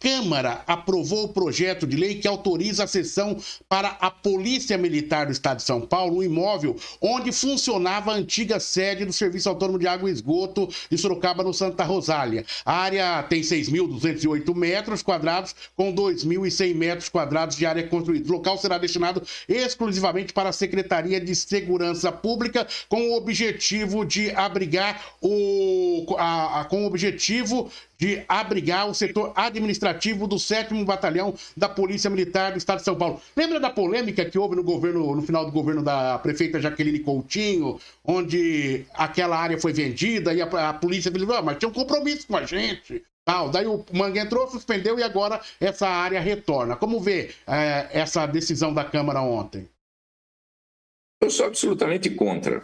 Câmara aprovou o projeto de lei que autoriza a cessão para a Polícia Militar do Estado de São Paulo, um imóvel onde funcionava a antiga sede do Serviço Autônomo de Água e Esgoto de Sorocaba, no Santa Rosália. A área tem 6.208 metros quadrados, com 2.100 metros quadrados de área construída. O local será destinado exclusivamente para a Secretaria de Segurança Pública, com o objetivo de abrigar o. A, a, com o objetivo de abrigar o setor administrativo do 7 Batalhão da Polícia Militar do Estado de São Paulo. Lembra da polêmica que houve no governo, no final do governo da prefeita Jaqueline Coutinho, onde aquela área foi vendida e a, a polícia falou, ah, mas tinha um compromisso com a gente. Tal. Daí o Manga entrou, suspendeu e agora essa área retorna. Como vê é, essa decisão da Câmara ontem? Eu sou absolutamente contra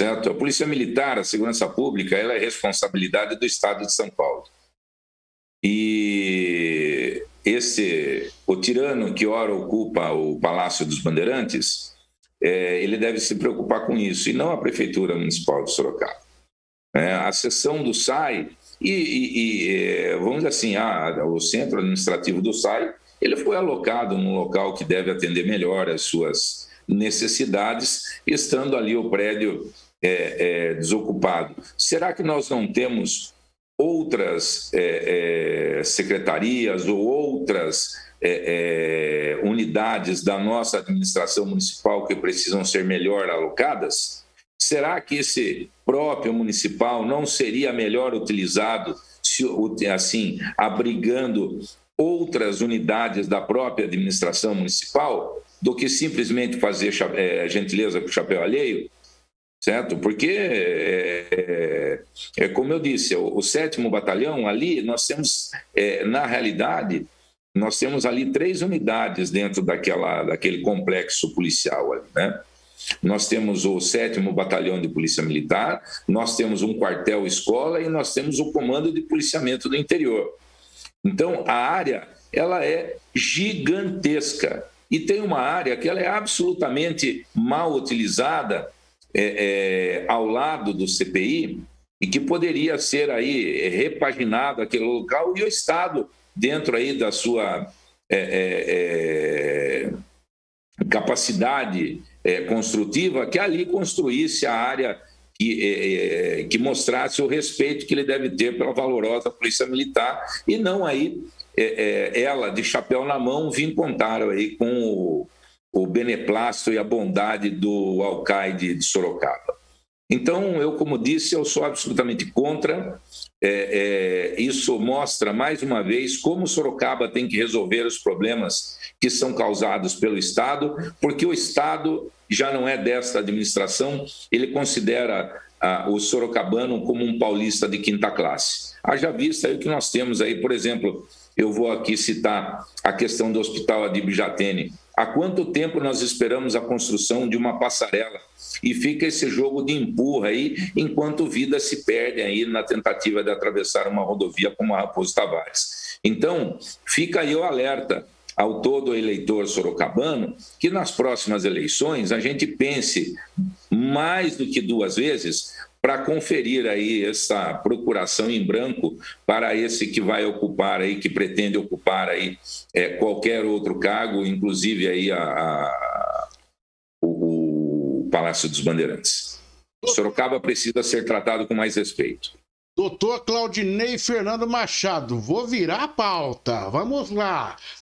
certo? A Polícia Militar, a Segurança Pública, ela é responsabilidade do Estado de São Paulo. E esse, o tirano que ora ocupa o Palácio dos Bandeirantes, é, ele deve se preocupar com isso, e não a Prefeitura Municipal de Sorocaba. É, a sessão do SAI, e, e, e é, vamos dizer assim, a, o centro administrativo do SAI, ele foi alocado num local que deve atender melhor as suas necessidades, estando ali o prédio é, é, desocupado. Será que nós não temos outras é, é secretarias ou outras é, é, unidades da nossa administração municipal que precisam ser melhor alocadas? Será que esse próprio municipal não seria melhor utilizado se, assim, abrigando outras unidades da própria administração municipal? do que simplesmente fazer gentileza com o chapéu alheio, certo? Porque, é, é, é como eu disse, o, o, sétimo batalhão ali, nós temos, é, na realidade, nós temos ali três unidades dentro daquela, daquele complexo policial ali, né? Nós temos o sétimo batalhão de polícia militar, nós temos um quartel escola e nós temos o comando de policiamento do interior. Então, a área ela é gigantesca. E tem uma área que ela é absolutamente mal utilizada é, é, ao lado do CPI e que poderia ser aí repaginado aquele local e o Estado dentro aí da sua é, é, é capacidade é, construtiva que ali construísse a área que, que mostrasse o respeito que ele deve ter pela valorosa polícia militar e não aí é, é, ela, de chapéu na mão, vim contar aí com o, o beneplácito e a bondade do alcaide de Sorocaba. Então, eu, como disse, eu sou absolutamente contra. É, é, isso mostra, mais uma vez, como Sorocaba tem que resolver os problemas que são causados pelo Estado, porque o Estado já não é desta administração, ele considera ah, o sorocabano como um paulista de quinta classe. Haja vista aí o que nós temos aí, por exemplo, eu vou aqui citar a questão do Hospital Adib Jatene. Há quanto tempo nós esperamos a construção de uma passarela? E fica esse jogo de empurra aí, enquanto vidas se perdem aí na tentativa de atravessar uma rodovia como a Raposo Tavares. Então, fica aí o alerta ao todo eleitor sorocabano que nas próximas eleições a gente pense mais do que duas vezes para conferir aí essa procuração em branco para esse que vai ocupar aí, que pretende ocupar aí é, qualquer outro cargo, inclusive aí a, a o, o Palácio dos Bandeirantes. Sorocaba precisa ser tratado com mais respeito. Doutor Claudinei Fernando Machado, vou virar a pauta. Vamos lá.